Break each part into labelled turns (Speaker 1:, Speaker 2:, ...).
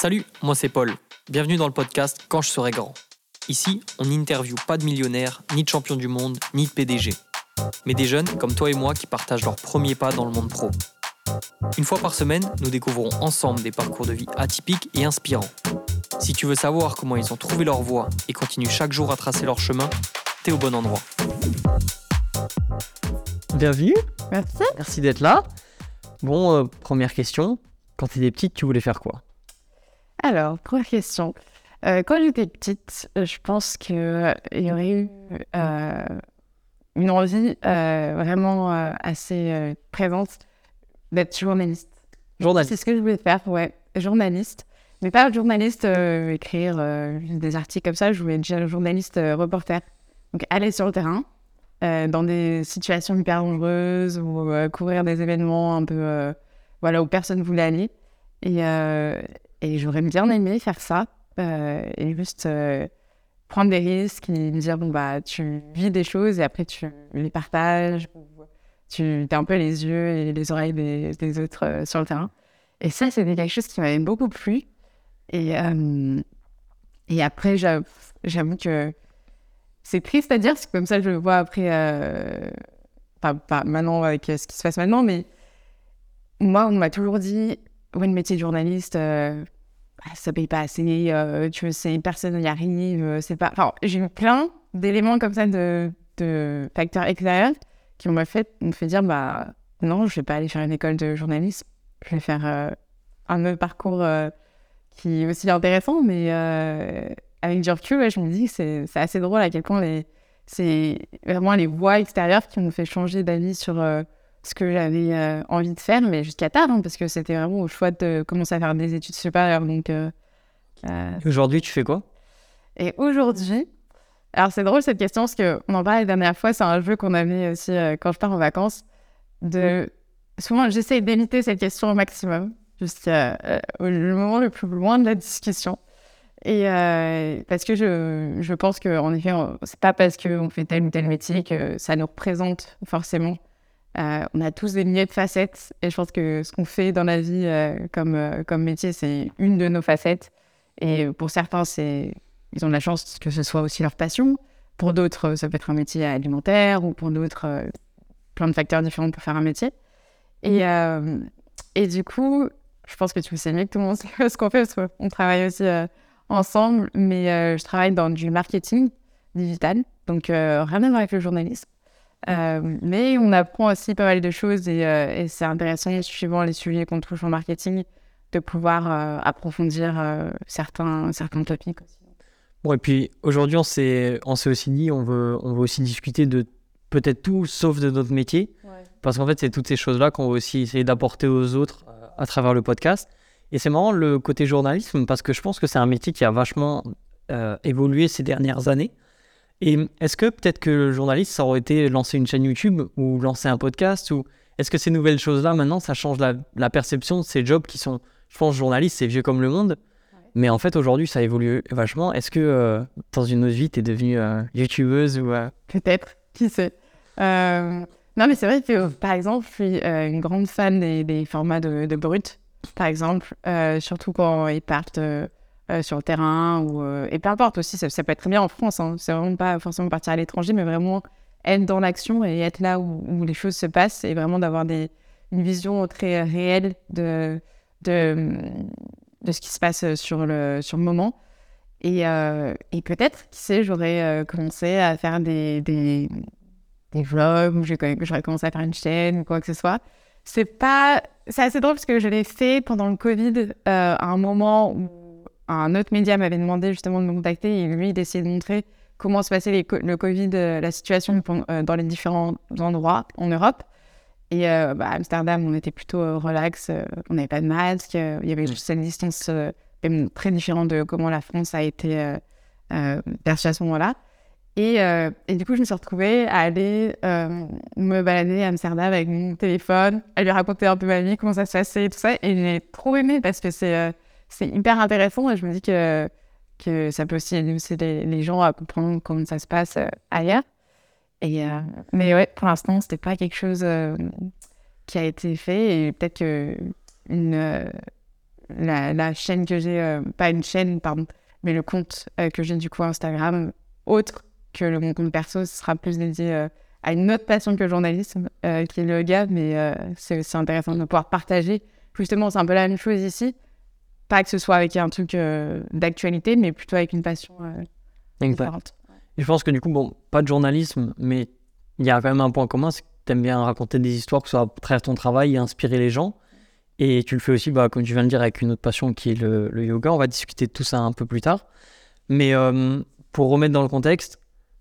Speaker 1: Salut, moi c'est Paul. Bienvenue dans le podcast Quand je serai grand. Ici, on n'interviewe pas de millionnaires, ni de champions du monde, ni de PDG. Mais des jeunes comme toi et moi qui partagent leurs premiers pas dans le monde pro. Une fois par semaine, nous découvrons ensemble des parcours de vie atypiques et inspirants. Si tu veux savoir comment ils ont trouvé leur voie et continuent chaque jour à tracer leur chemin, t'es au bon endroit.
Speaker 2: Bienvenue,
Speaker 3: Merci.
Speaker 2: merci d'être là. Bon, euh, première question. Quand t'étais petite, tu voulais faire quoi?
Speaker 3: Alors, première question. Euh, quand j'étais petite, euh, je pense qu'il y aurait eu euh, une envie euh, vraiment euh, assez euh, présente d'être journaliste.
Speaker 2: Journaliste.
Speaker 3: C'est ce que je voulais faire, ouais, journaliste. Mais pas journaliste, euh, écrire euh, des articles comme ça, je voulais être déjà journaliste euh, reporter. Donc aller sur le terrain, euh, dans des situations hyper dangereuses ou euh, couvrir des événements un peu, euh, voilà, où personne voulait aller. Et, euh, et j'aurais bien aimé faire ça euh, et juste euh, prendre des risques et me dire, bon, bah, tu vis des choses et après tu les partages. Tu as un peu les yeux et les oreilles des, autres euh, sur le terrain. Et ça, c'était quelque chose qui m'avait beaucoup plu. Et, et après, j'avoue que c'est triste à dire, c'est comme ça que je le vois après, pas, pas maintenant avec ce qui se passe maintenant, mais moi, on m'a toujours dit, ouais, le métier de journaliste, ça paye pas assez, euh, tu sais, personne n'y arrive, c'est pas... Enfin, j'ai eu plein d'éléments comme ça de, facteurs extérieurs qui m'ont fait, fait dire, bah non, je vais pas aller faire une école de journalisme, je vais faire euh, un autre parcours euh, qui est aussi intéressant, mais euh, avec du recul, je me dis que c'est assez drôle à quel point c'est vraiment les voix extérieures qui m'ont fait changer d'avis sur euh, ce que j'avais euh, envie de faire, mais jusqu'à tard, hein, parce que c'était vraiment au choix de commencer à faire des études supérieures. Donc, euh, euh,
Speaker 2: Aujourd'hui, tu fais quoi?
Speaker 3: Et aujourd'hui, alors c'est drôle cette question parce qu'on en parlait la dernière fois, c'est un jeu qu'on avait aussi euh, quand je pars en vacances. De... Souvent, j'essaie d'éviter cette question au maximum, jusqu'à le moment le plus loin de la discussion. Et parce que je, je pense qu'en effet, c'est pas parce qu'on fait tel ou tel métier que ça nous représente forcément. Euh, on a tous des milliers de facettes et je pense que ce qu'on fait dans la vie euh, comme, euh, comme métier, c'est une de nos facettes. Et pour certains, ils ont de la chance que ce soit aussi leur passion. Pour d'autres, ça peut être un métier alimentaire ou pour d'autres, plein de facteurs différents pour faire un métier. Et, et du coup, je pense que tu sais mieux que tout le monde ce qu'on fait parce qu'on travaille aussi ensemble, mais je travaille dans du marketing digital, donc rien à voir avec le journalisme. Euh, mais on apprend aussi pas mal de choses et, euh, et c'est intéressant, suivant les sujets qu'on touche en marketing, de pouvoir euh, approfondir certains, certains topics aussi.
Speaker 2: Bon, et puis aujourd'hui, on s'est aussi dit, on veut, on veut aussi discuter de peut-être tout sauf de notre métier. Parce qu'en fait, c'est toutes ces choses-là qu'on va aussi essayer d'apporter aux autres à travers le podcast. Et c'est marrant le côté journalisme parce que je pense que c'est un métier qui a vachement évolué ces dernières années. Et est-ce que peut-être que le journaliste, ça aurait été lancer une chaîne YouTube ou lancer un podcast ou est-ce que ces nouvelles choses-là, maintenant, ça change la, la perception de ces jobs qui sont, je pense, journaliste, c'est vieux comme le monde. Mais en fait, aujourd'hui, ça évolue vachement. Est-ce que euh, dans une autre vie, tu es devenue euh, youtubeuse ou. euh,
Speaker 3: Peut-être, qui sait? Non, mais c'est vrai que, par exemple, je suis une grande fan des, des formats de, de brut, par exemple, surtout quand ils partent euh, sur le terrain, ou, euh, et peu importe aussi, ça, peut être très bien en France, hein, c'est vraiment pas forcément partir à l'étranger, mais vraiment être dans l'action et être là où, les choses se passent, et vraiment d'avoir des, une vision très réelle de, de, de ce qui se passe sur le, sur le moment. Et, euh, et peut-être, qui sait, j'aurais commencé à faire des, des, des vlogs, ou j'aurais commencé à faire une chaîne, ou quoi que ce soit. C'est pas... C'est assez drôle parce que je l'ai fait pendant le Covid, à un moment où un autre média m'avait demandé justement de me contacter, et lui, d'essayer de montrer comment se passait les co- le Covid, euh, la situation euh, dans les différents endroits en Europe. Et euh, bah, à Amsterdam, on était plutôt euh, relax, euh, on n'avait pas de masque, il y avait juste cette distance même très différente de comment la France a été perçue à ce moment-là. Et, et du coup, je me suis retrouvée à aller me balader à Amsterdam avec mon téléphone, à lui raconter un peu ma vie, comment ça se passait et tout ça. Et j'ai trop aimé parce que c'est c'est hyper intéressant et je me dis que, que ça peut aussi aider les, gens à comprendre comment ça se passe euh, ailleurs. Et, euh, mais ouais, pour l'instant, c'était pas quelque chose euh, qui a été fait et peut-être que une, euh, la, chaîne que j'ai, pas une chaîne, pardon, mais le compte que j'ai du coup Instagram, autre que mon compte perso, ce sera plus dédié à une autre passion que le journalisme, qui est le yoga, mais c'est aussi intéressant de pouvoir partager. Justement, c'est un peu la même chose ici. Pas que ce soit avec un truc d'actualité, mais plutôt avec une passion différente.
Speaker 2: Et je pense que du coup, bon, pas de journalisme, mais il y a quand même un point commun, c'est que tu aimes bien raconter des histoires, que ce soit à travers ton travail et inspirer les gens. Et tu le fais aussi, bah, comme tu viens de le dire, avec une autre passion qui est le, yoga. On va discuter de tout ça un peu plus tard. Mais euh, pour remettre dans le contexte,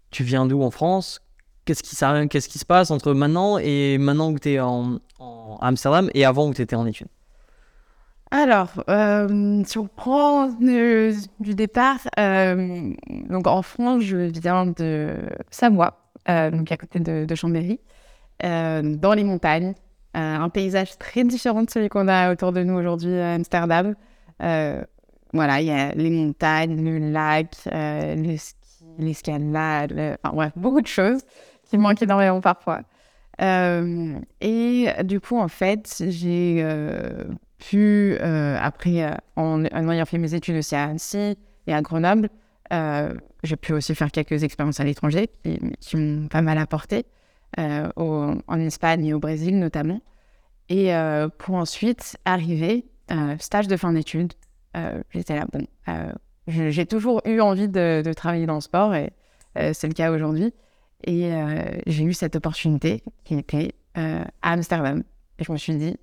Speaker 2: tu viens d'où en France? Qu'est-ce qui, qu'est-ce qui se passe entre maintenant et maintenant que tu es en, en, Amsterdam et avant où tu étais en études
Speaker 3: alors, euh, si on prend du départ, euh, donc en France, je viens de Savoie, euh, donc à côté de, Chambéry, dans les montagnes. un paysage très différent de celui qu'on a autour de nous aujourd'hui à Amsterdam. voilà, il y a les montagnes, le lac, l'escalade, enfin bref, beaucoup de choses qui manquent énormément parfois. Et du coup, en fait, j'ai euh, après, euh, en, ayant fait mes études aussi à Annecy et à Grenoble, euh, j'ai pu aussi faire quelques expériences à l'étranger qui, m'ont pas mal apporté, en Espagne et au Brésil notamment. Et pour ensuite arriver, stage de fin d'études, j'étais là, bon, j'ai toujours eu envie de, travailler dans le sport et c'est le cas aujourd'hui. Et j'ai eu cette opportunité qui était à Amsterdam. Et je me suis dit,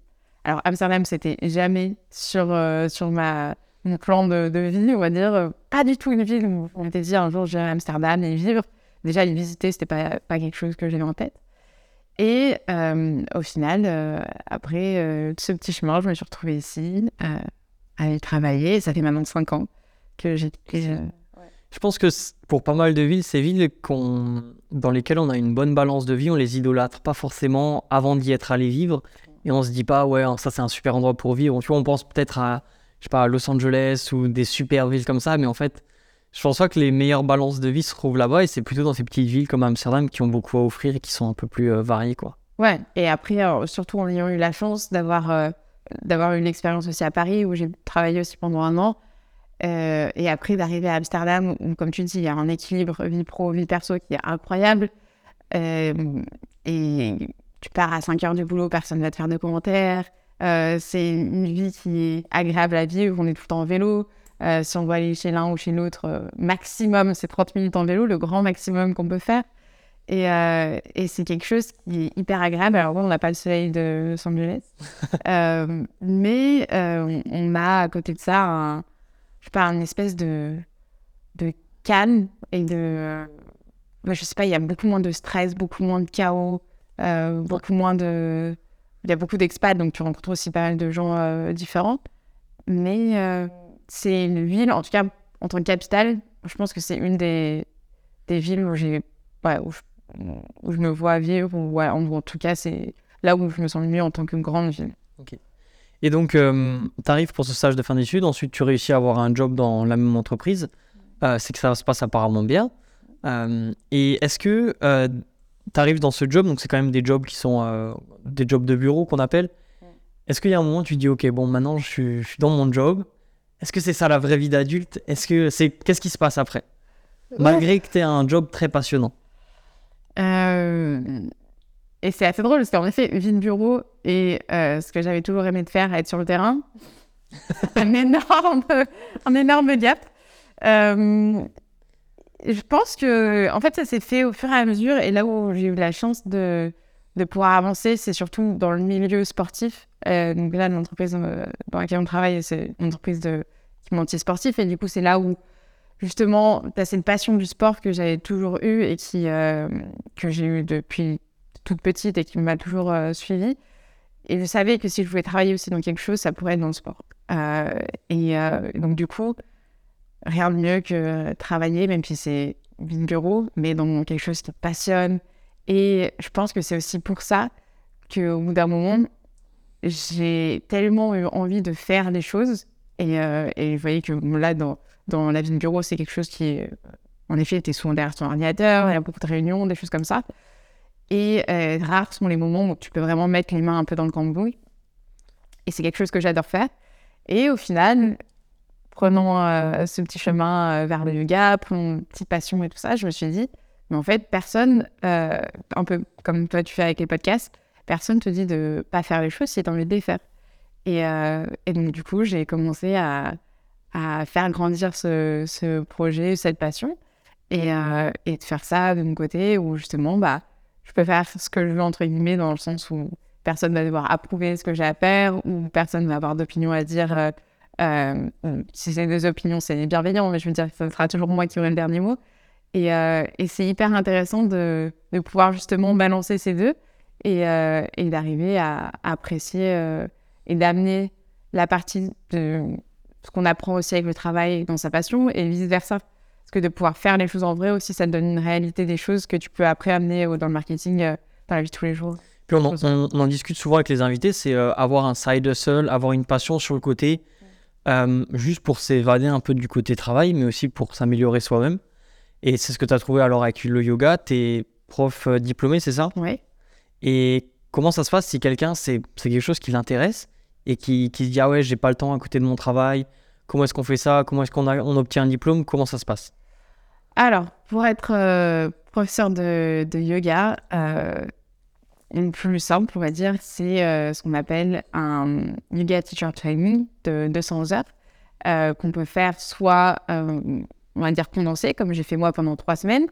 Speaker 3: alors, Amsterdam, c'était jamais sur, euh, sur mon plan de, vie, on va dire. Pas du tout une ville où on m'était dit un jour, je vais à Amsterdam et vivre. Déjà, y visiter, c'était pas, pas quelque chose que j'avais en tête. Et euh, au final, euh, après ce petit chemin, je me suis retrouvée ici, à y travailler. Ça fait maintenant 5 ans que j'ai.
Speaker 2: Je pense que pour pas mal de villes, ces villes dans lesquelles on a une bonne balance de vie, on les idolâtre pas forcément avant d'y être allé vivre et on se dit pas ouais ça c'est un super endroit pour vivre. Tu vois, on pense peut-être à je sais pas Los Angeles ou des super villes comme ça, mais en fait je pense pas que les meilleures balances de vie se trouvent là-bas et c'est plutôt dans ces petites villes comme Amsterdam qui ont beaucoup à offrir et qui sont un peu plus euh, variées quoi.
Speaker 3: Ouais, et après surtout en ayant eu la chance d'avoir euh, d'avoir une expérience aussi à Paris où j'ai travaillé aussi pendant un an. Euh, et après d'arriver à Amsterdam où, comme tu dis, il y a un équilibre vie pro, vie perso qui est incroyable. et tu pars à 5 heures du boulot, personne ne va te faire de commentaires. Euh, c'est une vie qui est agréable à vivre, on est tout le temps en vélo. Euh, si on doit aller chez l'un ou chez l'autre, euh, maximum, c'est 30 minutes en vélo, le grand maximum qu'on peut faire. Et, et c'est quelque chose qui est hyper agréable. Alors, bon, on n'a pas le soleil de Los Angeles, mais on a à côté de ça, un, je sais pas, une espèce de, de calme et de. je sais pas, il y a beaucoup moins de stress, beaucoup moins de chaos. Euh, beaucoup moins de. Il y a beaucoup d'expats, donc tu rencontres aussi pas mal de gens euh, différents. Mais euh, c'est une ville, en tout cas en tant que capitale, je pense que c'est une des, des villes où, j'ai, où, je, me vois vivre, ou en, tout cas c'est là où je me sens le mieux en tant que grande ville.
Speaker 2: Et donc, tu arrives pour ce stage de fin d'études, ensuite tu réussis à avoir un job dans la même entreprise. c'est que ça se passe apparemment bien. et est-ce que tu arrives dans ce job, donc c'est quand même des jobs qui sont euh, des jobs de bureau qu'on appelle. Est-ce qu'il y a un moment où tu dis, ok, bon, maintenant je suis, je suis dans mon job. Est-ce que c'est ça la vraie vie d'adulte? Est-ce que c'est qu'est-ce qui se passe après? Malgré que tu aies un job très passionnant.
Speaker 3: Euh, et c'est assez drôle parce qu'en effet, vie de bureau et euh, ce que j'avais toujours aimé de faire, être sur le terrain, un énorme, un énorme gap je pense que, en fait, ça s'est fait au fur et à mesure. Et là où j'ai eu la chance de, de pouvoir avancer, c'est surtout dans le milieu sportif. Euh, donc là, l'entreprise euh, dans laquelle on travaille, c'est une entreprise de équipementier sportif. Et du coup, c'est là où, justement, tu as cette passion du sport que j'avais toujours eue et qui, euh, que j'ai eue depuis toute petite et qui m'a toujours suivie. Et je savais que si je voulais travailler aussi dans quelque chose, ça pourrait être dans le sport. et donc, du coup, rien de mieux que travailler, même si c'est une bureau, mais dans quelque chose qui te passionne. Et je pense que c'est aussi pour ça qu'au bout d'un moment, j'ai tellement eu envie de faire des choses. Et, euh, et vous voyez que là, dans, dans la vie de bureau, c'est quelque chose qui, en effet, était souvent derrière ton ordinateur, il y a beaucoup de réunions, des choses comme ça. Et euh, rares sont les moments où tu peux vraiment mettre les mains un peu dans le cambouis. Et c'est quelque chose que j'adore faire. Et au final, prenant ce petit chemin vers le yoga, pour une petite passion et tout ça, je me suis dit, mais en fait, personne, un peu comme toi tu fais avec les podcasts, personne te dit de pas faire les choses si tu as envie de les faire. Et, et donc, du coup, j'ai commencé à, à, faire grandir ce, ce, projet, cette passion, et, et, de faire ça de mon côté, où justement, bah, je peux faire ce que je veux, entre guillemets, dans le sens où personne va devoir approuver ce que j'ai à faire, ou personne va avoir d'opinion à dire. Euh, euh, si c'est des opinions, c'est bienveillant, mais je veux dire, ce sera toujours moi qui aurai le dernier mot. Et, euh, c'est hyper intéressant de, pouvoir justement balancer ces deux et, d'arriver à, apprécier et d'amener la partie de ce qu'on apprend aussi avec le travail dans sa passion et vice-versa. Parce que de pouvoir faire les choses en vrai aussi, ça te donne une réalité des choses que tu peux après amener dans le marketing dans la vie de tous les jours.
Speaker 2: Puis on en, discute souvent avec les invités, c'est avoir un side hustle, avoir une passion sur le côté, juste pour s'évader un peu du côté travail, mais aussi pour s'améliorer soi-même. Et c'est ce que tu as trouvé alors avec le yoga. Tu es prof diplômé, c'est ça?
Speaker 3: Oui.
Speaker 2: Et comment ça se passe si quelqu'un, c'est quelque chose qui l'intéresse et qui, qui, se dit Ah ouais, j'ai pas le temps à côté de mon travail, comment est-ce qu'on fait ça? Comment est-ce qu'on on obtient un diplôme? Comment ça se passe?
Speaker 3: Alors, pour être professeur de, yoga, le plus simple, on va dire, c'est ce qu'on appelle un yoga teacher training de 200 heures euh, qu'on peut faire soit, on va dire, condensé, comme j'ai fait moi pendant trois semaines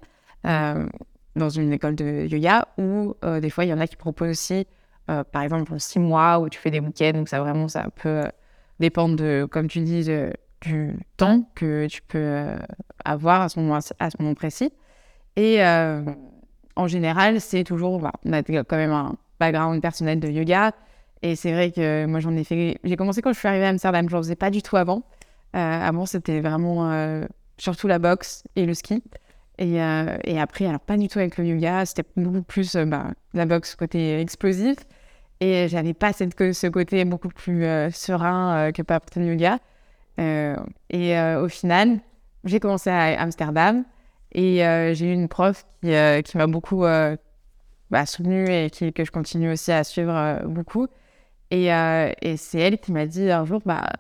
Speaker 3: dans une école de yoga, ou des fois, il y en a qui proposent aussi, par exemple, six mois où tu fais des week-ends. Donc, ça vraiment, ça peut dépendre de, comme tu dis, du temps que tu peux avoir à ce moment, précis. Et en général, c'est toujours. Bah, on a quand même un background personnel de yoga. Et c'est vrai que moi, j'en ai fait. J'ai commencé quand je suis arrivée à Amsterdam. Je n'en faisais pas du tout avant. Euh, avant, c'était vraiment euh, surtout la boxe et le ski. Et, euh, et, après, alors pas du tout avec le yoga. C'était beaucoup plus bah, la boxe côté explosif. Et j'avais pas cette, ce côté beaucoup plus serein que par le yoga. et au final, j'ai commencé à Amsterdam. Et euh, j'ai eu une prof qui, euh, qui m'a beaucoup euh, bah, soutenue et qui, que je continue aussi à suivre beaucoup. Et, et c'est elle qui m'a dit un jour, bah,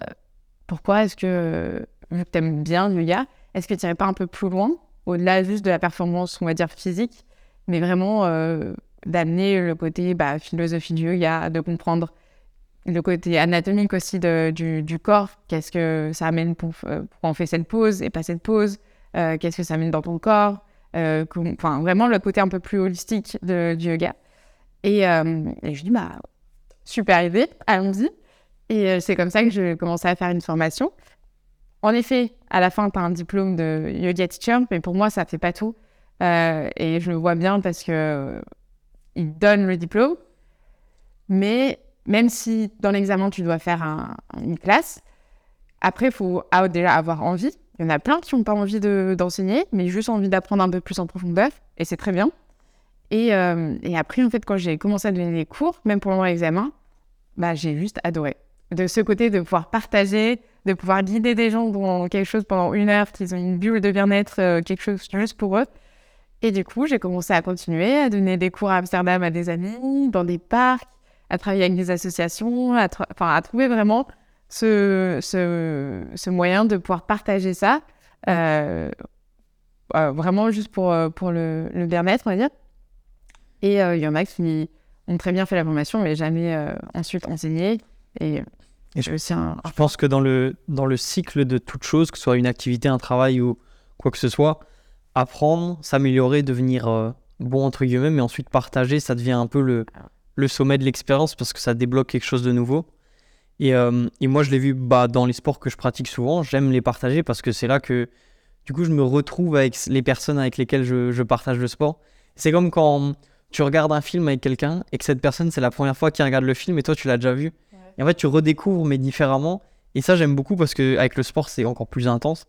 Speaker 3: pourquoi est-ce que, vu que tu aimes bien le yoga, est-ce que tu n'irais pas un peu plus loin, au-delà juste de la performance, on va dire, physique, mais vraiment d'amener le côté bah, philosophie du yoga, de comprendre le côté anatomique aussi du, corps, qu'est-ce que ça amène pour, pour on fait cette pause et pas cette pause, euh, qu'est-ce que ça mène dans ton corps, euh, enfin vraiment le côté un peu plus holistique du yoga. Et, euh, et, je dis, bah, super idée, allons-y. Et c'est comme ça que je commençais à faire une formation. En effet, à la fin, tu as un diplôme de yoga teacher, mais pour moi, ça ne fait pas tout. et je le vois bien parce que il donne le diplôme, mais même si dans l'examen, tu dois faire une classe, après, il faut déjà avoir envie. Il y en a plein qui n'ont pas envie d'enseigner, mais juste envie d'apprendre un peu plus en profondeur, et c'est très bien. Et, euh, et, après, en fait, quand j'ai commencé à donner des cours, même pendant l'examen, bah, j'ai juste adoré. De ce côté, de pouvoir partager, de pouvoir guider des gens dans quelque chose pendant une heure, qu'ils ont une bulle de bien-être, euh, quelque chose juste pour eux. Et du coup, j'ai commencé à continuer à donner des cours à Amsterdam à des amis, dans des parcs, à travailler avec des associations, à, enfin, à trouver vraiment ce, ce, ce, moyen de pouvoir partager ça, euh, euh, vraiment juste pour, euh, pour le, le bien-être, on va dire. Et il y en a qui ont très bien fait la formation, mais jamais ensuite enseigné. Et,
Speaker 2: et je, aussi un, je pense que dans le, dans le cycle de toute chose, que ce soit une activité, un travail ou quoi que ce soit, apprendre, s'améliorer, devenir bon entre guillemets, mais ensuite partager, ça devient un peu le, le sommet de l'expérience parce que ça débloque quelque chose de nouveau. Et, euh, et moi, je l'ai vu bah, dans les sports que je pratique souvent. J'aime les partager parce que c'est là que, du coup, je me retrouve avec les personnes avec lesquelles je, je partage le sport. C'est comme quand tu regardes un film avec quelqu'un et que cette personne, c'est la première fois qu'il regarde le film et toi, tu l'as déjà vu. Et en fait, tu redécouvres, mais différemment. Et ça, j'aime beaucoup parce qu'avec le sport, c'est encore plus intense.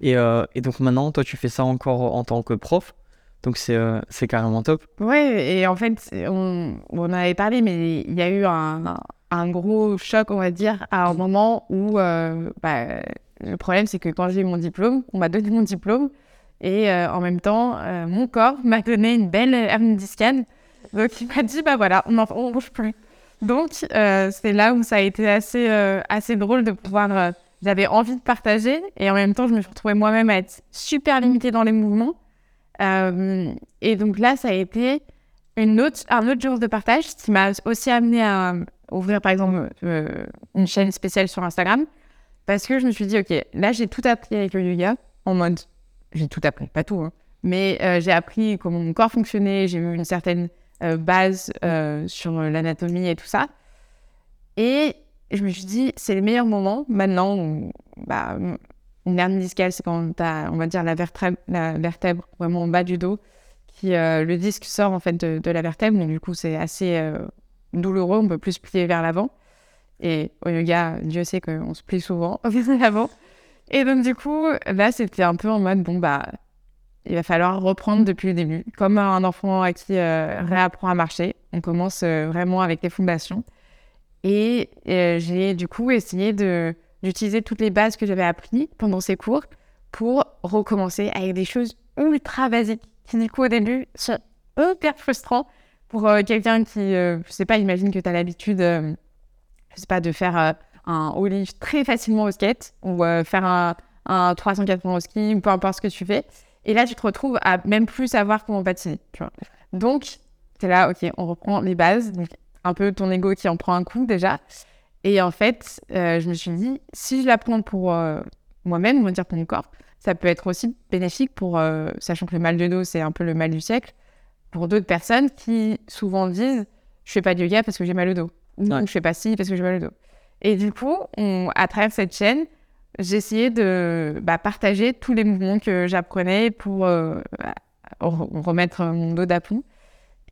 Speaker 2: Et, euh, et, donc maintenant, toi, tu fais ça encore en tant que prof. Donc c'est euh, carrément top.
Speaker 3: Ouais, et en fait, on, on avait parlé, mais il y a eu un, gros choc, on va dire, à un moment où euh, bah, le problème, c'est que quand j'ai eu mon diplôme, on m'a donné mon diplôme et en même temps, mon corps m'a donné une belle hernie discale. Donc il m'a dit, bah voilà, on ne bouge plus. Donc, c'est là où ça a été assez drôle de pouvoir. J'avais envie de partager et en même temps, je me suis retrouvée moi-même à être super limitée dans les mouvements. et donc là, ça a été une autre, un autre genre de partage qui m'a aussi amené à ouvrir, par exemple, une chaîne spéciale sur Instagram parce que je me suis dit, OK, là, j'ai tout appris avec le yoga en mode, j'ai tout appris, pas tout, hein, mais euh, j'ai appris comment mon corps fonctionnait, j'ai eu une certaine euh, base euh, sur l'anatomie et tout ça. Et je me suis dit, c'est le meilleur moment maintenant. Où, bah, une hernie discale, c'est quand tu as, on va dire, la vertèbre, la vertèbre vraiment en bas du dos, qui le disque sort en fait de, la vertèbre, donc du coup, c'est assez douloureux, on peut plus se plier vers l'avant. Et au yoga, Dieu sait qu'on se plie souvent avant. Et donc, du coup, là, c'était un peu en mode, bon, bah, il va falloir reprendre depuis le début. Comme un enfant à qui euh, réapprend à marcher, on commence euh, vraiment avec les fondations. Et euh, j'ai du coup essayé d'utiliser toutes les bases que j'avais apprises pendant ces cours pour recommencer avec des choses ultra basiques qui, du coup, au début, sont hyper frustrants pour quelqu'un qui, je sais pas, imagine que tu as l'habitude je sais pas, de faire euh, un haut très facilement au skate ou euh, faire un, un 380 au ski, ou peu importe ce que tu fais. Et là, tu te retrouves à même plus savoir comment patiner. Tu vois. Donc, c'est là, ok, on reprend les bases. Un peu ton ego qui en prend un coup déjà. Et en fait, euh, je me suis dit, si je l'apprends pour moi-même, on va dire pour mon corps, ça peut être aussi bénéfique pour, sachant que le mal de dos, c'est un peu le mal du siècle, pour d'autres personnes qui souvent disent, je fais pas de yoga parce que j'ai mal au dos ou je fais pas ci parce que j'ai mal au dos. Et du coup, à travers cette chaîne, j'essayais de bah, partager tous les mouvements que j'apprenais pour euh, bah, remettre mon dos d'aplomb.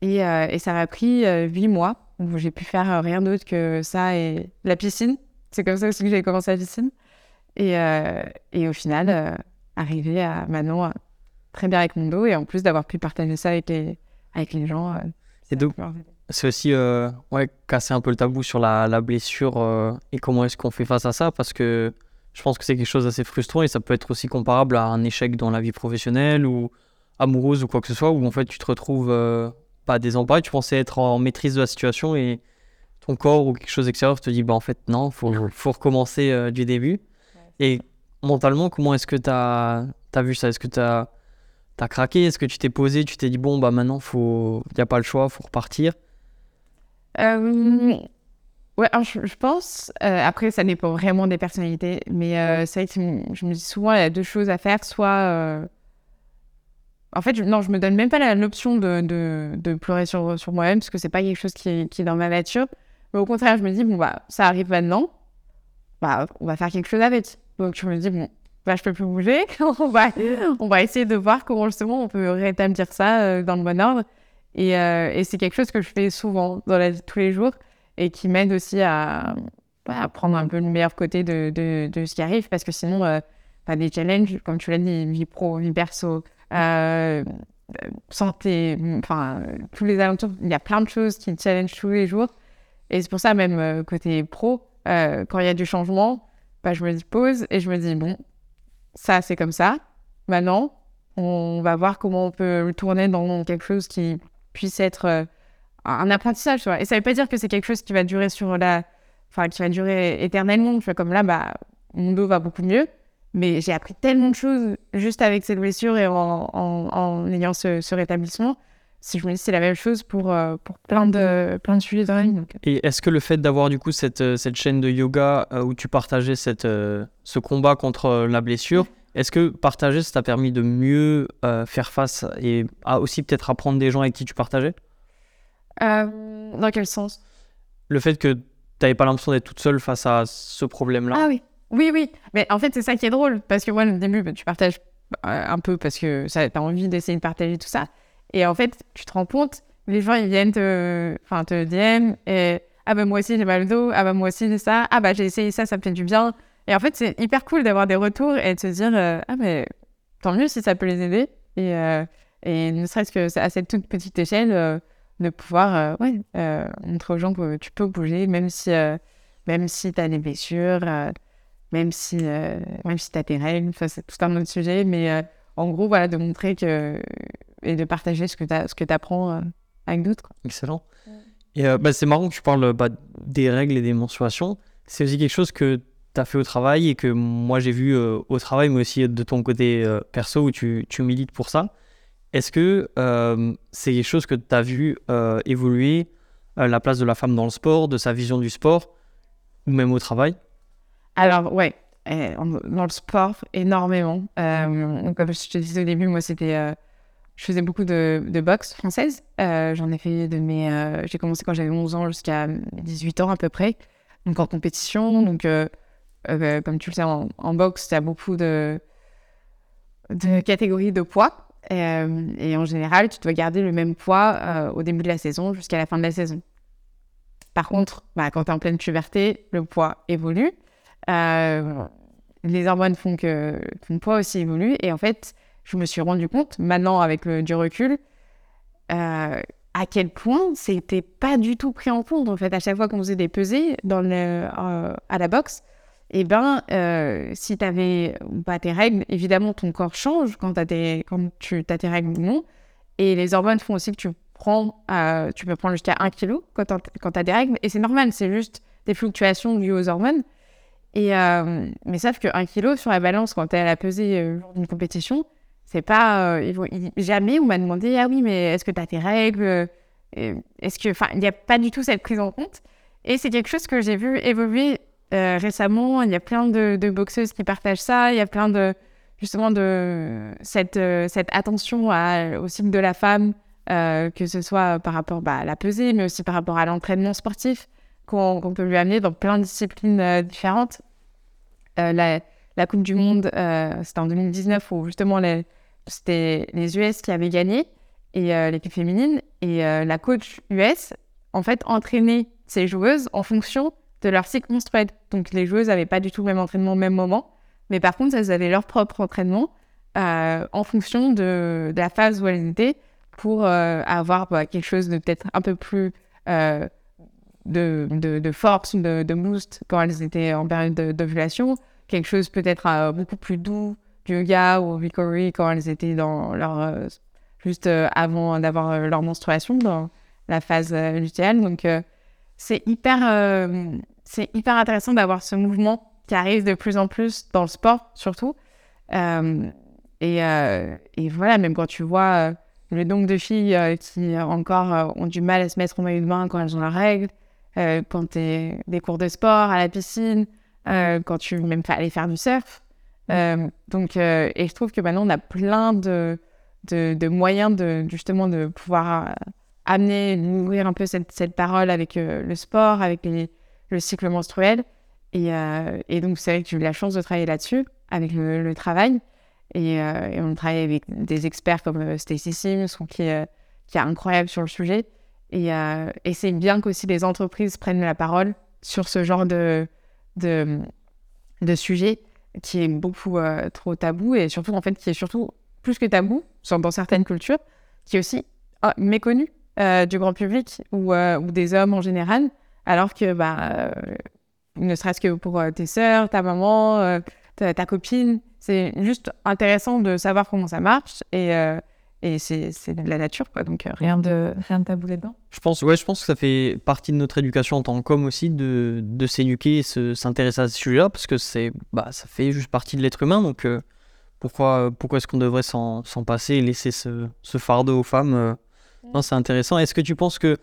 Speaker 3: Et, euh, et, ça m'a pris euh, huit mois où j'ai pu faire rien d'autre que ça et la piscine. C'est comme ça aussi que j'ai commencé la piscine. Et, et au final, arriver à maintenant très bien avec mon dos et en plus d'avoir pu partager ça avec les, avec les gens.
Speaker 2: c'est donc, c'est aussi euh, ouais, casser un peu le tabou sur la, la blessure euh, et comment est-ce qu'on fait face à ça? Parce que je pense que c'est quelque chose d'assez frustrant et ça peut être aussi comparable à un échec dans la vie professionnelle ou amoureuse ou quoi que ce soit où en fait tu te retrouves euh, pas désemparé, tu pensais être en maîtrise de la situation et ton corps ou quelque chose d'extérieur te dit bah en fait non, faut, faut recommencer du début. Et mentalement, comment est-ce que tu as, as, vu ça? Est-ce que tu as, as, craqué? Est-ce que tu t'es posé? Tu t'es dit bon bah maintenant il n'y a pas le choix, faut repartir?
Speaker 3: Euh, ouais, je, pense, euh, après, ça dépend vraiment des personnalités, mais euh, c'est vrai que je me dis souvent, il y a deux choses à faire. Soit. En fait, je, non, je me donne même pas l'option de, de, de, pleurer sur, sur moi-même, parce que c'est pas quelque chose qui, qui, est dans ma nature. Mais au contraire, je me dis, bon, bah, ça arrive maintenant, bah, on va faire quelque chose avec. Donc, je me dis, bon, bah, je peux plus bouger, on, va, on va essayer de voir comment justement on peut rétablir ça dans le bon ordre. Euh, et, c'est quelque chose que je fais souvent dans la vie tous les jours et qui m'aide aussi à, à, prendre un peu le meilleur côté de, de, ce qui arrive parce que sinon, euh, des challenges, comme tu l'as dit, vie pro, vie perso, euh, santé, enfin, tous les alentours, il y a plein de choses qui me challenge tous les jours. Et c'est pour ça, même euh, côté pro, quand il y a du changement, bah, je me pose et je me dis, bon, ça, c'est comme ça. Maintenant, on va voir comment on peut le tourner dans quelque chose qui puisse être euh, un apprentissage. Et ça veut pas dire que c'est quelque chose qui va durer éternellement. Comme là, bah, mon dos va beaucoup mieux, mais j'ai appris tellement de choses juste avec cette blessure et en, en, ayant ce, rétablissement. Si je me dis c'est la même chose pour, euh, pour plein de plein de sujets dans la vie. Donc.
Speaker 2: Et est-ce que le fait d'avoir du coup cette, euh, cette chaîne de yoga où tu partageais cette, ce combat contre la blessure, est-ce que partager, ça t'a permis de mieux euh, faire face et à aussi peut-être apprendre des gens avec qui tu partageais?
Speaker 3: Euh, Dans quel sens?
Speaker 2: Le fait que tu n'avais pas l'impression d'être toute seule face à ce problème-là.
Speaker 3: Ah oui, oui, oui. Mais en fait, c'est ça qui est drôle. Parce que moi, au début, bah, tu partages euh, un peu parce que tu as envie d'essayer de partager tout ça. Et en fait, tu te rends compte, les gens, ils viennent te, enfin, te DM et ah bah moi aussi j'ai mal au dos, ah bah moi aussi j'ai ça, ah bah j'ai essayé ça, ça me fait du bien. Et en fait, c'est hyper cool d'avoir des retours et de se dire euh, Ah, mais tant mieux si ça peut les aider. Et, euh, et ne serait-ce que à cette toute petite échelle, de pouvoir ouais, montrer aux gens que tu peux bouger, même si, même si tu as des blessures, même si, même si tu as tes règles. c'est tout un autre sujet. Mais en gros, voilà, de montrer que. et de partager ce que tu ce que apprends avec d'autres.
Speaker 2: Excellent. Et bah, c'est marrant que tu parles bah, des règles et des menstruations. C'est aussi quelque chose que tu as fait au travail et que moi j'ai vu au travail, mais aussi de ton côté perso où tu, tu, milites pour ça. Est-ce que c'est quelque chose que tu as vu évoluer la place de la femme dans le sport, de sa vision du sport, ou même au travail?
Speaker 3: Alors, ouais, dans le sport, énormément. Euh, comme je te disais au début, moi, c'était. Euh, je faisais beaucoup de, de boxe française. Euh, j'en ai fait de mes. J'ai commencé quand j'avais 11 ans jusqu'à 18 ans à peu près. Donc en compétition. Donc, comme tu le sais, en, boxe, tu as beaucoup de, de catégories de poids. Et, en général, tu dois garder le même poids au début de la saison jusqu'à la fin de la saison. Par contre, bah, quand tu es en pleine puberté, le poids évolue. Euh, les hormones font que ton poids aussi évolue. Et en fait, je me suis rendu compte, maintenant avec du recul, euh, à quel point c'était pas du tout pris en compte. En fait, à chaque fois qu'on faisait des pesées dans euh, à la boxe, et eh ben, si tu avais pas tes règles, évidemment, ton corps change quand, as quand tu as tes règles ou non. Et les hormones font aussi que tu prends, tu peux prendre jusqu'à 1 kg quand tu as des règles. Et c'est normal, c'est juste des fluctuations dues aux hormones. Euh, mais sauf qu'un kilo sur la balance, quand elle a pesé euh, lors d'une compétition, c'est pas. Euh, jamais on m'a demandé Ah oui, mais est-ce que tu as tes règles Est-ce que. Enfin, il n'y a pas du tout cette prise en compte. Et c'est quelque chose que j'ai vu évoluer récemment. Il y a plein de, boxeuses qui partagent ça. Il y a plein de. Justement, de cette, attention au cycle de la femme, que ce soit par rapport bah, à la pesée, mais aussi par rapport à l'entraînement sportif qu'on peut lui amener dans plein de disciplines différentes. Euh, la, Coupe du Monde, euh, c'était en 2019 où justement c'était les US qui avaient gagné et euh, l'équipe féminine et la coach US en fait entraînait ses joueuses en fonction de leur cycle menstruel. Donc les joueuses n'avaient pas du tout le même entraînement au même moment, mais par contre elles avaient leur propre entraînement en fonction de, la phase où elles étaient pour avoir bah, quelque chose de peut-être un peu plus de, force, de, de, boost quand elles étaient en période d'ovulation, quelque chose peut-être euh, beaucoup plus doux, yoga ou recovery quand elles étaient dans leur euh, juste euh, avant d'avoir leur menstruation dans la phase lutéale. Donc c'est hyper c'est hyper intéressant d'avoir ce mouvement qui arrive de plus en plus dans le sport surtout. Et, et, voilà, même quand tu vois le nombre de filles qui encore ont du mal à se mettre en maillot de bain quand elles ont la règle, euh, quand tu es des cours de sport, à la piscine, euh, quand tu veux même aller faire du surf. Euh, donc, et je trouve que maintenant, on a plein de, de, moyens de, justement de pouvoir amener, nourrir un peu cette, cette parole avec le sport, avec le cycle menstruel. Et, et donc, c'est vrai que j'ai eu la chance de travailler là-dessus, avec le, travail. Et, on travaille avec des experts comme Stacy Sims, qui, qui est incroyable sur le sujet. Euh, et, c'est bien qu'aussi les entreprises prennent la parole sur ce genre de, de, de sujet qui est beaucoup euh, trop tabou et surtout, en fait, qui est surtout plus que tabou dans certaines cultures, qui est aussi ah, méconnu euh, du grand public ou, des hommes en général, alors que, bah, ne serait-ce que pour tes sœurs, ta maman, ta, copine, c'est juste intéressant de savoir comment ça marche et c'est de la nature, quoi. Donc, euh, rien de, rien de tabou là-dedans?
Speaker 2: Je pense, ouais, je pense que ça fait partie de notre éducation en tant qu'homme aussi de, de s'éduquer et s'intéresser à ce sujet-là, parce que c'est, bah, ça fait juste partie de l'être humain. Donc, euh, pourquoi, pourquoi est-ce qu'on devrait s'en passer et laisser ce, ce fardeau aux femmes euh? Non, c'est intéressant. Est-ce que tu penses que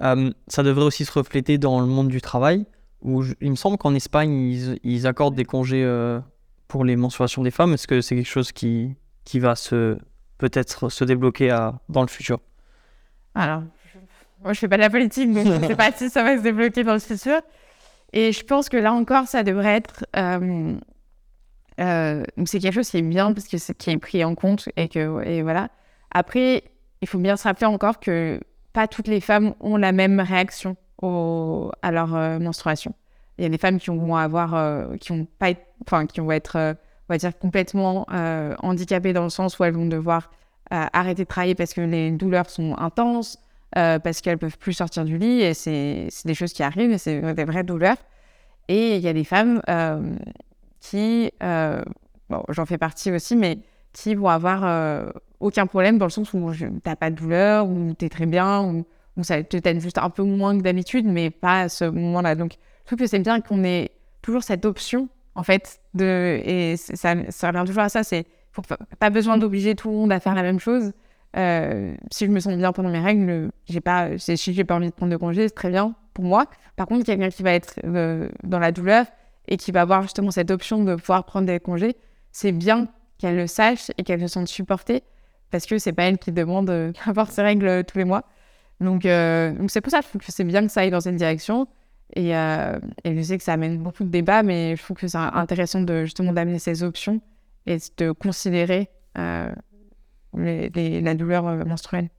Speaker 2: ça devrait aussi se refléter dans le monde du travail où il me semble qu'en Espagne, ils, ils, accordent des congés pour les menstruations des femmes. Est-ce que c'est quelque chose qui, qui va se peut-être se débloquer dans le futur
Speaker 3: Alors, moi je fais pas de la politique, donc je ne sais pas si ça va se débloquer dans le futur. Et je pense que là encore, ça devrait être. Euh, euh, c'est quelque chose qui est bien parce que c'est qui est pris en compte et que et voilà. Après, il faut bien se rappeler encore que pas toutes les femmes ont la même réaction à leur euh, menstruation. Il y a des femmes qui vont avoir, qui pas, enfin qui vont être on va dire, complètement euh, handicapées dans le sens où elles vont devoir euh, arrêter de travailler parce que les douleurs sont intenses, euh, parce qu'elles peuvent plus sortir du lit, et c'est des choses qui arrivent, et c'est des vraies douleurs. Et il y a des femmes qui, bon, j'en fais partie aussi, mais qui vont avoir aucun problème dans le sens où tu n'as pas de douleur, ou tu es très bien, ou ça te t'aide juste un peu moins que d'habitude, mais pas à ce moment-là. Donc je trouve que c'est bien qu'on ait toujours cette option, en fait, et ça, revient toujours à ça, c'est pas besoin d'obliger tout le monde à faire la même chose. Euh, si je me sens bien pendant mes règles, j'ai pas, si j'ai pas envie de prendre de congé, c'est très bien pour moi. Par contre, quelqu'un qui va être euh, dans la douleur et qui va avoir justement cette option de pouvoir prendre des congés, c'est bien qu'elle le sache et qu'elle se sente supportée parce que c'est pas elle qui demande d'avoir ses règles tous les mois. Donc, euh, c'est pour ça que c'est bien que ça aille dans cette direction. Et, et, je sais que ça amène beaucoup de débats, mais je trouve que c'est intéressant de justement d'amener ces options et de considérer les, la douleur euh, menstruelle.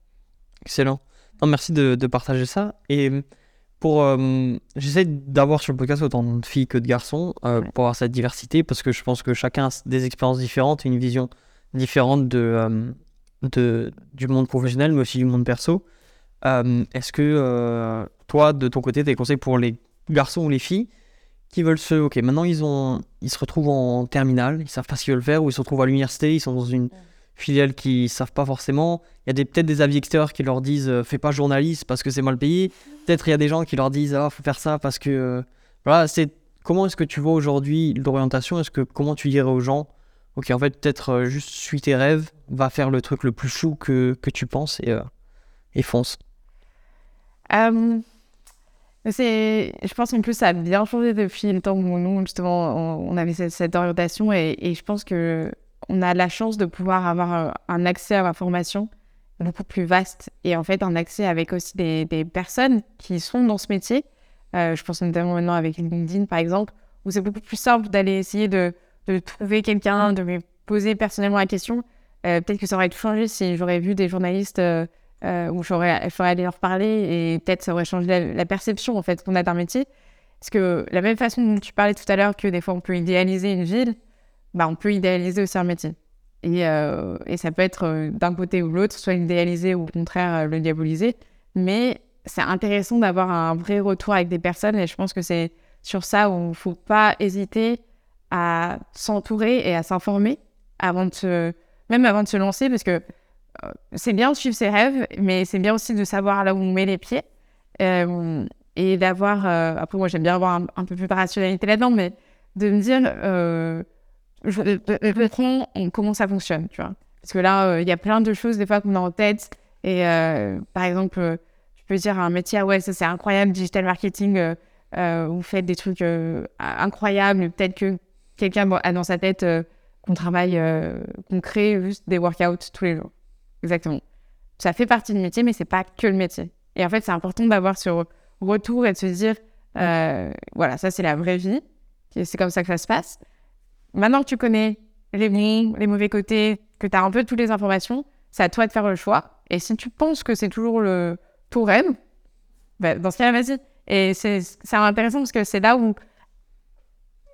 Speaker 2: Excellent. Non, merci de, de, partager ça. Et pour, euh, j'essaie d'avoir sur le podcast autant de filles que de garçons euh, pour avoir cette diversité parce que je pense que chacun a des expériences différentes, une vision différente de, de, du monde professionnel, mais aussi du monde perso. Est-ce que toi, de ton côté, des conseils pour les garçons ou les filles qui veulent se. Ok, maintenant ils, ont, ils se retrouvent en terminale, ils savent pas ce qu'ils veulent faire, ou ils se retrouvent à l'université, ils sont dans une filiales qui savent pas forcément. Il y a peut-être des avis extérieurs qui leur disent euh, fais pas journaliste parce que c'est mal payé. Peut-être il y a des gens qui leur disent ah faut faire ça parce que euh, voilà c'est comment est-ce que tu vois aujourd'hui l'orientation? Est-ce que comment tu dirais aux gens ok en fait peut-être euh, juste suis tes rêves, va faire le truc le plus chou que, que tu penses et, et fonce?
Speaker 3: C'est, je pense qu'en plus ça a bien changé depuis le temps où nous justement on, avait cette, orientation et, je pense que on a la chance de pouvoir avoir euh, un accès à l'information beaucoup plus vaste et en fait un accès avec aussi des, personnes qui sont dans ce métier. Euh, je pense notamment maintenant avec LinkedIn par exemple, où c'est beaucoup plus simple d'aller essayer de, trouver quelqu'un, de lui poser personnellement la question. Euh, peut-être que ça aurait tout changé si j'aurais vu des journalistes où j'aurais allé leur parler et peut-être ça aurait changé la, perception en fait qu'on a d'un métier. Parce que la même façon dont tu parlais tout à l'heure que des fois on peut idéaliser une ville, bah, on peut idéaliser aussi un métier. Et, euh, ça peut être euh, d'un côté ou l'autre, soit idéaliser ou au contraire euh, le diaboliser. Mais c'est intéressant d'avoir un vrai retour avec des personnes et je pense que c'est sur ça où il ne faut pas hésiter à s'entourer et à s'informer avant de se... même avant de se lancer parce que c'est bien de suivre ses rêves, mais c'est bien aussi de savoir là où on met les pieds et d'avoir... après, moi, j'aime bien avoir un, peu plus de rationalité là-dedans, mais de me dire je, comprends comment ça fonctionne, tu vois. Parce que là, euh, il y a plein de choses des fois qu'on a en tête. Et euh, par exemple, euh, je peux dire un métier, ah ouais, ça c'est incroyable, digital marketing, vous faites des trucs incroyables. Peut-être que quelqu'un a dans sa tête qu'on travaille, qu'on crée juste des workouts tous les jours. Exactement. Ça fait partie du métier, mais c'est pas que le métier. Et en fait, c'est important d'avoir ce retour et de se dire, voilà, ça c'est la vraie vie. C'est comme ça que ça se passe maintenant que tu connais les bons, les mauvais côtés, que tu as un peu toutes les informations, c'est à toi de faire le choix. Et si tu penses que c'est toujours le tout rêve, bah, dans ce cas-là, vas-y. Et c'est intéressant parce que c'est là où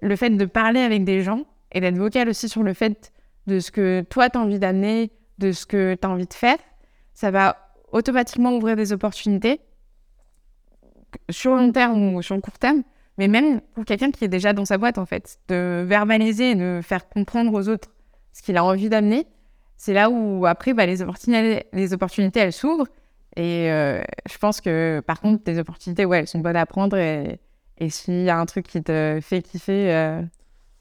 Speaker 3: le fait de parler avec des gens et d'être vocal aussi sur le fait de ce que toi, tu as envie d'amener, de ce que tu as envie de faire, ça va automatiquement ouvrir des opportunités sur long terme ou sur le court terme mais même pour quelqu'un qui est déjà dans sa boîte, en fait, de verbaliser et de faire comprendre aux autres ce qu'il a envie d'amener, c'est là où après, bah, les, opportunités, les opportunités, elles s'ouvrent. Et euh, je pense que, par contre, les opportunités, ouais, elles sont bonnes à prendre. Et, et s'il y a un truc qui te fait kiffer, euh,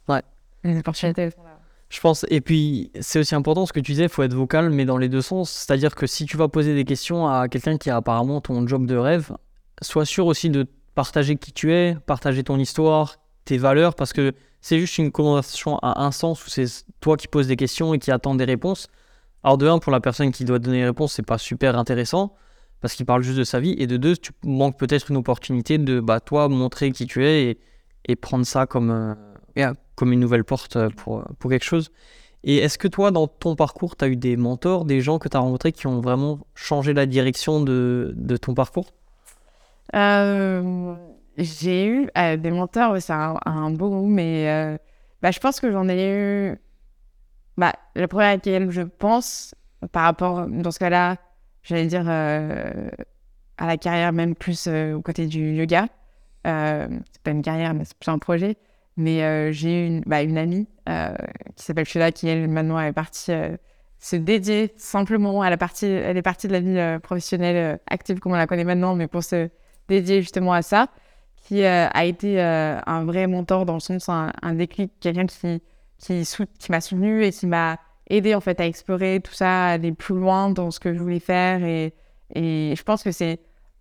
Speaker 2: ouais.
Speaker 3: les opportunités, elles sont là.
Speaker 2: Je pense, et puis c'est aussi important ce que tu disais, il faut être vocal, mais dans les deux sens. C'est-à-dire que si tu vas poser des questions à quelqu'un qui a apparemment ton job de rêve, sois sûr aussi de partager qui tu es, partager ton histoire, tes valeurs, parce que c'est juste une conversation à un sens où c'est toi qui poses des questions et qui attends des réponses. Alors de un, pour la personne qui doit donner les réponses, c'est pas super intéressant parce qu'il parle juste de sa vie. Et de deux, tu manques peut-être une opportunité de bah, toi montrer qui tu es et, prendre ça comme, euh, comme une nouvelle porte pour, pour quelque chose. Et est-ce que toi, dans ton parcours, tu as eu des mentors, des gens que tu as rencontrés qui ont vraiment changé la direction de, de ton parcours?
Speaker 3: Euh, j'ai eu euh, des mentors, c'est un, beau mot, mais euh, bah, je pense que j'en ai eu. Bah, la première à laquelle je pense, par rapport, dans ce cas-là, j'allais dire à la carrière, même plus au côté du yoga. c'est pas une carrière, mais c'est plus un projet. Mais j'ai eu une, bah, une amie qui s'appelle Sheila, qui elle, maintenant est partie se dédier simplement à la partie, à les parties de la vie professionnelle active comme on la connaît maintenant, mais pour se dédier justement à ça, qui a été un vrai mentor dans le sens un, déclic, quelqu'un qui, qui, qui m'a soutenu et qui m'a aidé en fait à explorer tout ça, à aller plus loin dans ce que je voulais faire. Et, et je pense que c'est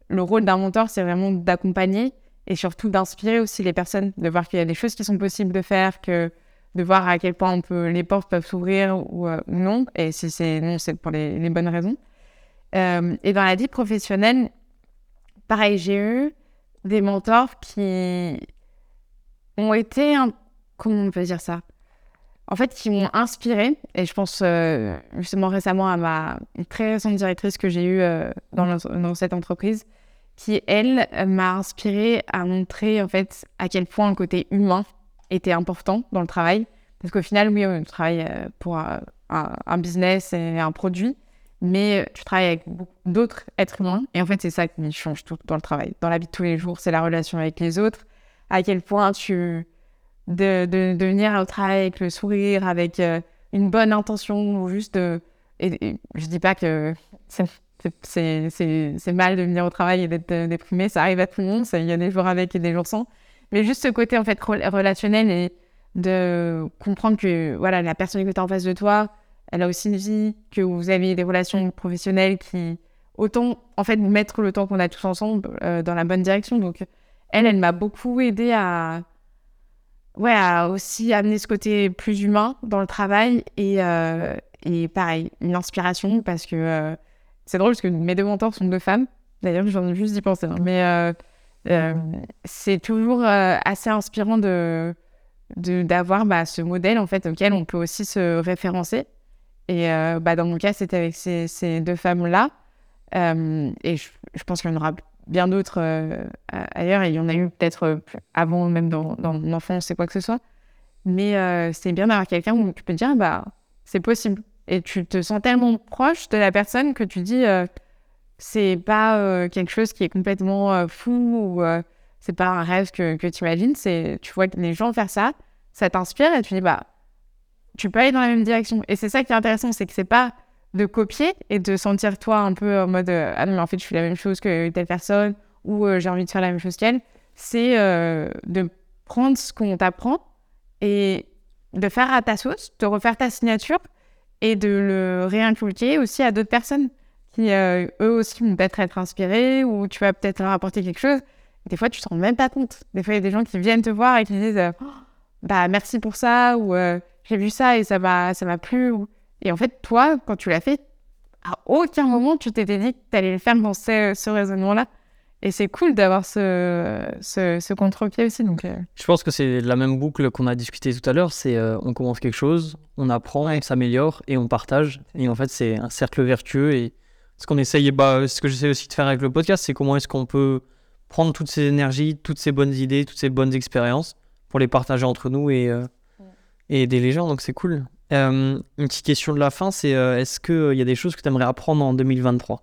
Speaker 3: le rôle d'un mentor, c'est vraiment d'accompagner et surtout d'inspirer aussi les personnes, de voir qu'il y a des choses qui sont possibles de faire, que de voir à quel point on peut, les portes peuvent s'ouvrir ou, euh, non. Et si c'est non, c'est pour les, bonnes raisons. Euh, et dans la vie professionnelle, pareil, j'ai eu des mentors qui ont été, comment on peut dire ça? En fait, qui m'ont inspiré. Et je pense euh, justement récemment à ma très récente directrice que j'ai eue dans, dans, cette entreprise, qui, elle, m'a inspiré à montrer en fait à quel point le côté humain était important dans le travail. Parce qu'au final, oui, on travaille euh, pour un, un, business et un produit, mais tu travailles avec d'autres êtres humains. Et en fait, c'est ça qui change tout dans le travail. Dans la vie de tous les jours, c'est la relation avec les autres. À quel point tu de, venir au travail avec le sourire, avec euh, une bonne intention, ou juste de... Et, je dis pas que c'est mal de venir au travail et d'être euh, déprimé, ça arrive à tout le monde, il y a des jours avec et des jours sans. Mais juste ce côté en fait relationnel et de comprendre que voilà la personne qui est en face de toi, elle a aussi une vie, que vous avez des relations professionnelles qui autant en fait mettre le temps qu'on a tous ensemble euh, dans la bonne direction. Donc elle, elle m'a beaucoup aidé à ouais, à aussi amener ce côté plus humain dans le travail et, euh, et pareil, une inspiration parce que c'est drôle parce que mes deux mentors sont deux femmes. D'ailleurs, j'en ai juste d'y penser. Hein. Mais euh, c'est toujours assez inspirant de d'avoir bah, ce modèle en fait auquel on peut aussi se référencer. Et bah, dans mon cas, c'était avec ces, ces deux femmes-là. et je, je pense qu'il y en aura bien d'autres euh, ailleurs, et il y en a eu peut-être euh, avant, même dans, dans mon enfance, c'est quoi que ce soit. Mais euh, c'est bien d'avoir quelqu'un où tu peux dire, bah, c'est possible. Et tu te sens tellement proche de la personne que tu dis, c'est pas quelque chose qui est complètement fou ou c'est pas un rêve que, tu imagines. C'est, tu vois les gens faire ça, ça t'inspire et tu dis, bah, tu peux aller dans la même direction. Et c'est ça qui est intéressant, c'est que c'est pas de copier et de sentir toi un peu en mode euh, ah non mais en fait je fais la même chose que telle personne ou euh, j'ai envie de faire la même chose qu'elle c'est euh, de prendre ce qu'on t'apprend et de faire à ta sauce de refaire ta signature et de le réinculquer aussi à d'autres personnes qui eux aussi vont peut-être être inspirés ou tu vas peut-être leur apporter quelque chose. Des fois tu te rends même pas compte. Des fois il y a des gens qui viennent te voir et qui disent oh, bah merci pour ça ou j'ai vu ça et ça m'a ça m'a plu et en fait, toi, quand tu l'as fait, à aucun moment tu t'étais dit que tu allais le faire dans ce, raisonnement-là. Et c'est cool d'avoir ce, ce, contre-pied aussi. Donc, euh.
Speaker 2: Je pense que c'est la même boucle qu'on a discuté tout à l'heure. C'est euh, on commence quelque chose, on apprend, on s'améliore et on partage. Et en fait, c'est un cercle vertueux. Et ce qu'on essaye, bah, ce que j'essaie aussi de faire avec le podcast, c'est comment est-ce qu'on peut prendre toutes ces énergies, toutes ces bonnes idées, toutes ces bonnes expériences pour les partager entre nous et, euh, et aider les gens. Donc c'est cool. Euh, une petite question de la fin, c'est est-ce qu'il y a des choses que tu aimerais apprendre en 2023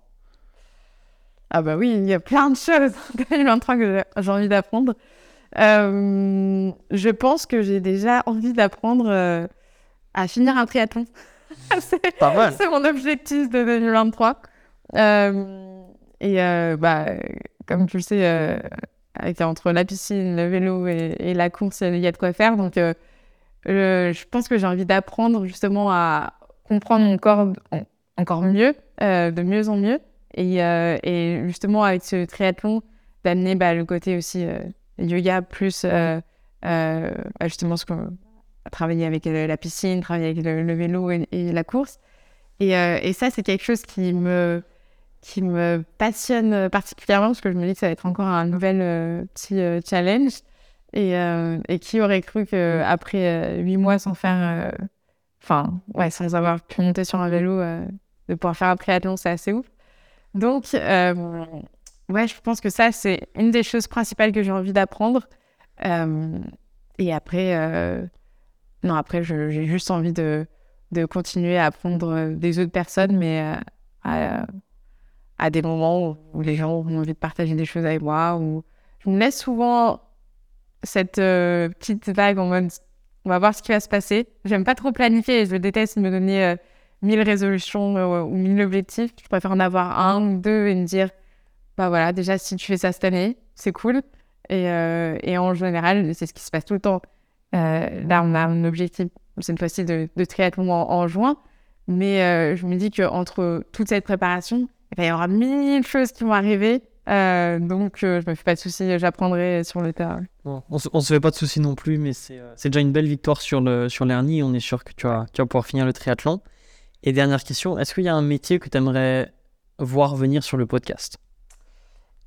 Speaker 3: Ah bah oui, il y a plein de choses en 2023 que j'ai envie d'apprendre. je pense que j'ai déjà envie d'apprendre à finir un triathlon. c'est mon objectif de 2023. et bah, comme tu le sais, avec, entre la piscine, le vélo et, et la course, il y a de quoi faire. Donc je pense que j'ai envie d'apprendre justement à comprendre mon corps encore mieux, euh, de mieux en mieux. Et, euh, et, justement, avec ce triathlon, d'amener bah, le côté aussi euh, yoga plus bah, justement ce qu'on travailler avec la piscine, travailler avec le, vélo et, la course. Et, et ça, c'est quelque chose qui me, qui me passionne particulièrement parce que je me dis que ça va être encore un nouvel petit challenge. Et, euh, et, qui aurait cru qu'après euh, huit mois sans faire. Euh, enfin, ouais, sans avoir pu monter sur un vélo, de pouvoir faire un triathlon, c'est assez ouf. Donc, ouais, je pense que ça, c'est une des choses principales que j'ai envie d'apprendre. et après, non, après, j'ai juste envie de, de continuer à apprendre des autres personnes, mais à, à, des moments où les gens ont envie de partager des choses avec moi, ou je me laisse souvent cette euh, petite vague en mode on va voir ce qui va se passer. J'aime pas trop planifier je déteste me donner euh, mille résolutions euh, ou mille objectifs. Je préfère en avoir un ou deux et me dire, bah voilà, déjà, si tu fais ça cette année, c'est cool. Et, euh, et, en général, c'est ce qui se passe tout le temps. Euh, là, on a un objectif, cette fois-ci, de, triathlon en, juin. Mais je me dis qu'entre toute cette préparation, il y aura mille choses qui vont arriver. donc, je me fais pas de soucis, j'apprendrai sur le terrain.
Speaker 2: on, ne se fait pas de soucis non plus, mais c'est déjà une belle victoire sur le sur. On est sûr que tu vas, tu vas pouvoir finir le triathlon. Et dernière question, est-ce qu'il y a un métier que tu aimerais voir venir sur le podcast?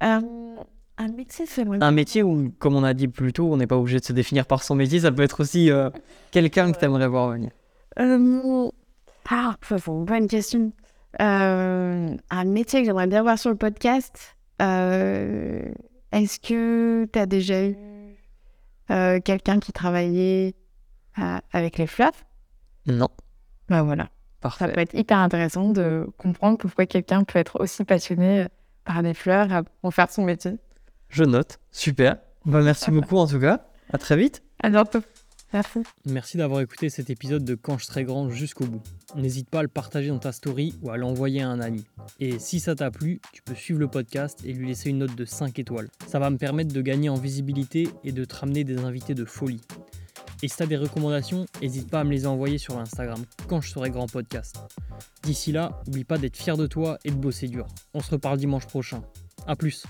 Speaker 3: Euh, Un métier, c'est
Speaker 2: Un métier où, comme on a dit plus tôt, on n'est pas obligé de se définir par son métier, ça peut être aussi euh, quelqu'un que tu aimerais voir venir.
Speaker 3: Euh, ah, bonne question. un métier que j'aimerais bien voir sur le podcast, est-ce que tu as déjà eu quelqu'un qui travaillait avec les fleurs?
Speaker 2: Non.
Speaker 3: Ben voilà. Ça peut être hyper intéressant de comprendre pourquoi quelqu'un peut être aussi passionné par des fleurs pour faire son métier.
Speaker 2: Je note. Super. Bah, merci beaucoup en tout cas. À très vite.
Speaker 3: À bientôt. Merci.
Speaker 1: Merci d'avoir écouté cet épisode de Quand je serai grand jusqu'au bout. N'hésite pas à le partager dans ta story ou à l'envoyer à un ami. Et si ça t'a plu, tu peux suivre le podcast et lui laisser une note de 5 étoiles. Ça va me permettre de gagner en visibilité et de te ramener des invités de folie. Et si tu as des recommandations, n'hésite pas à me les envoyer sur Instagram quand je serai grand podcast. D'ici là, n'oublie pas d'être fier de toi et de bosser dur. On se reparle dimanche prochain. A plus